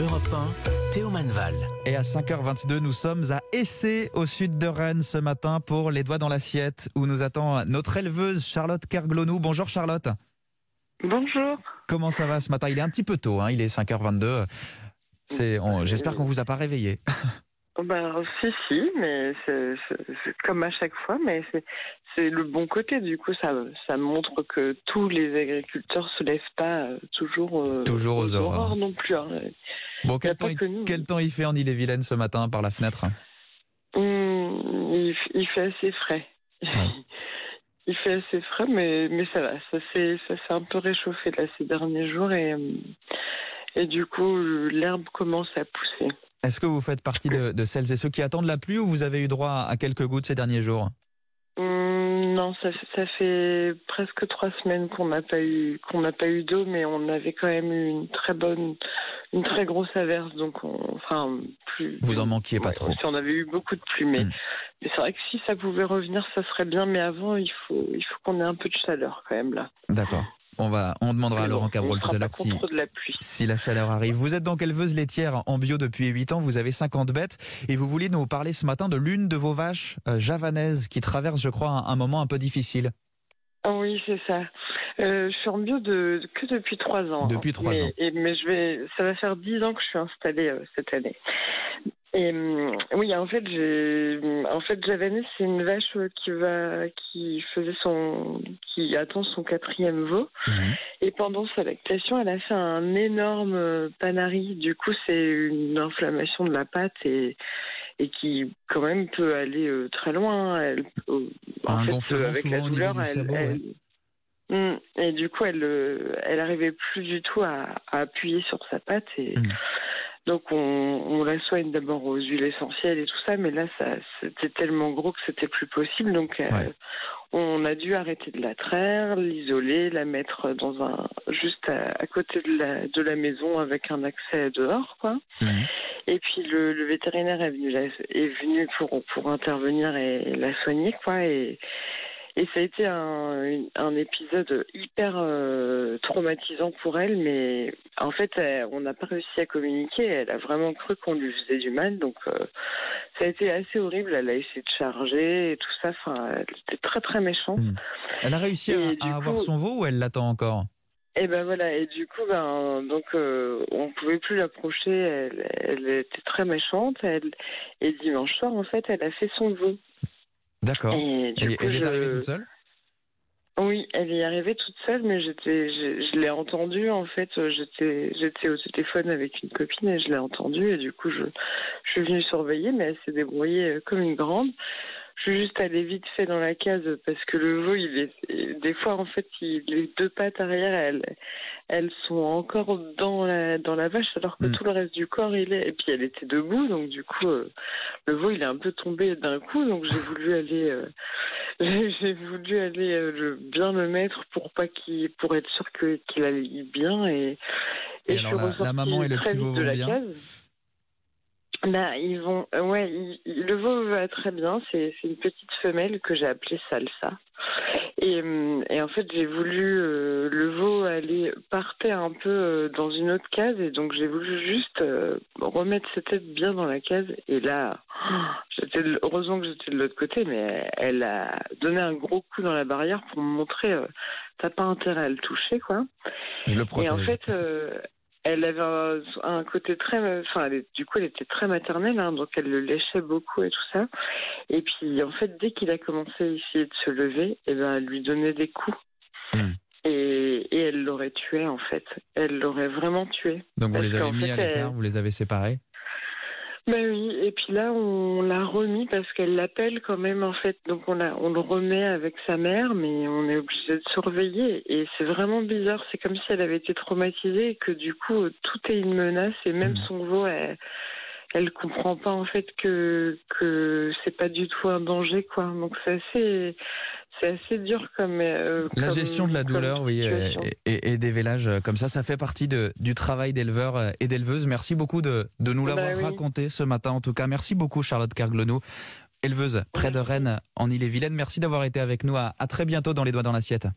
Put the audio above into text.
Europe 1, Théo Manval. Et à 5h22, nous sommes à Essé, au sud de Rennes, ce matin pour Les Doigts dans l'assiette, où nous attend notre éleveuse Charlotte Kerglonou. Bonjour Charlotte. Bonjour. Comment ça va ce matin? Il est un petit peu tôt, hein, il est 5h22. C'est, on- j'espère qu'on vous a pas réveillé. Ben, si, si, mais c'est c'est- c'est comme à chaque fois, mais c'est c'est le bon côté. Du coup, ça, ça montre que tous les agriculteurs se lèvent pas euh, toujours, euh, Toujours aux aurores. non plus. hein. Bon, quel temps, il- que nous. quel temps il fait en Ille-et-Vilaine ce matin par la fenêtre? Hum, il, fait assez frais. il fait assez frais, mais, mais ça va. Ça s'est un peu réchauffé là, ces derniers jours et, et du coup, l'herbe commence à pousser. Est-ce que vous faites partie de, de celles et ceux qui attendent la pluie ou vous avez eu droit à quelques gouttes ces derniers jours? Non, ça, fait- ça fait presque trois semaines qu'on n'a pas eu qu'on n'a pas eu d'eau, mais on avait quand même eu une très bonne, une très grosse averse, donc on, enfin plus. Vous en manquiez pas Ouais, trop. si on avait eu beaucoup de pluie, mais, Mm. mais c'est vrai que si ça pouvait revenir, ça serait bien. Mais avant, il faut il faut qu'on ait un peu de chaleur quand même là. D'accord. On, va, on demandera à Laurent Cabrol tout à l'heure si, la si la chaleur arrive. Vous êtes donc éleveuse laitière en bio depuis 8 ans, vous avez 50 bêtes et vous voulez nous parler ce matin de l'une de vos vaches euh, javanaises qui traverse, je crois, un, un moment un peu difficile. Ah oui, c'est ça. Euh, je suis en bio de, que depuis trois ans. Depuis trois mais, ans. Et, mais je vais, ça va faire dix ans que je suis installée euh, cette année. Et hum, oui, en fait, j'ai, en fait, c'est une vache euh, qui va, qui faisait son, qui attend son quatrième veau. Et pendant sa lactation, elle a fait un énorme euh, panari. Du coup, c'est une inflammation de la patte et, et qui, quand même, peut aller euh, très loin. Elle, euh, Un gonflement avec la douleur, elle, sabot, elle- Mm. Et du coup, elle, euh, elle arrivait plus du tout à, à appuyer sur sa patte. Et Mm. Donc, on, on la soigne d'abord aux huiles essentielles et tout ça, mais là, ça, c'était tellement gros que c'était plus possible. Donc, euh, on a dû arrêter de la traire, l'isoler, la mettre dans un juste à, à côté de la, de la maison avec un accès dehors, quoi. Mhm. Et puis le, le vétérinaire est venu, la- est venu pour, pour intervenir et la soigner, quoi. Et, et ça a été un, épisode hyper euh, traumatisant pour elle, mais en fait, elle- on n'a pas réussi à communiquer. Elle a vraiment cru qu'on lui faisait du mal, donc euh, ça a été assez horrible. Elle a essayé de charger et tout ça. Enfin, elle était très très méchante. Mhm. Elle a réussi Et à, avoir son veau ou elle l'attend encore? Et ben voilà, et du coup, ben donc euh, on pouvait plus l'approcher. Elle, elle était très méchante. Elle, et dimanche soir, en fait, elle a fait son veau. D'accord. Et Elle, coup, elle est arrivée toute seule? Oui, elle est arrivée toute seule, mais j'étais, je, je l'ai entendue en fait. euh, J'étais, j'étais au téléphone avec une copine et je l'ai entendue et du coup, je, je suis venue surveiller, mais elle s'est débrouillée euh, comme une grande. Je suis juste allée vite fait dans la case parce que le veau, il est, des fois en fait, il, les deux pattes arrière, elles, elles sont encore dans la dans la vache, alors que Mm. tout le reste du corps, il est. Et puis elle était debout, donc du coup, euh, le veau, il est un peu tombé d'un coup, donc j'ai voulu aller. euh, j'ai voulu aller euh, le- bien le mettre pour pas qu'il pour être sûr que qu'il allait bien et, alors, suis la- maman et le petit veau vont bien? case. Là, ils vont, euh, ouais, le veau va très bien. C'est une petite femelle que j'ai appelée Salsa. Et, et en fait, j'ai voulu euh, le veau aller partait un peu euh, dans une autre case et donc j'ai voulu juste euh, remettre sa tête bien dans la case. Et là, j'étais heureusement que j'étais de l'autre côté, mais elle a donné un gros coup dans la barrière pour me montrer euh, t'as pas intérêt à le toucher, quoi. Je le Et protège. en fait, euh, elle avait un, un côté très, enfin, elle du coup, elle était très maternelle, hein, donc elle le léchait beaucoup et tout ça. Et puis, en fait, dès qu'il a commencé à essayer de se lever, et ben, elle lui donnait des coups. Hmm. Et, et elle l'aurait tué, en fait. Elle l'aurait vraiment tué. Donc vous les avez mis fait, à l'écart, elle- vous les avez séparés? Ben oui, et puis là, on l'a remis parce qu'elle l'appelle quand même, en fait. Donc, on, le remet avec sa mère, mais on est obligé de surveiller. Et c'est vraiment bizarre. C'est comme si elle avait été traumatisée et que du coup, tout est une menace. Et même Mhm. son veau, elle, elle comprend pas, en fait, que, que c'est pas du tout un danger, quoi. Donc, c'est assez, c'est assez dur comme. euh, La comme- gestion de la douleur, oui, euh, et, et des vélages euh, comme ça, ça fait partie de, du travail d'éleveur et d'éleveuse. Merci beaucoup de, de nous Bah l'avoir oui. raconté ce matin. En tout cas, merci beaucoup Charlotte Carglonou, éleveuse près de Rennes, en Ille-et-Vilaine. Merci d'avoir été avec nous. À, à très bientôt dans les doigts dans l'assiette.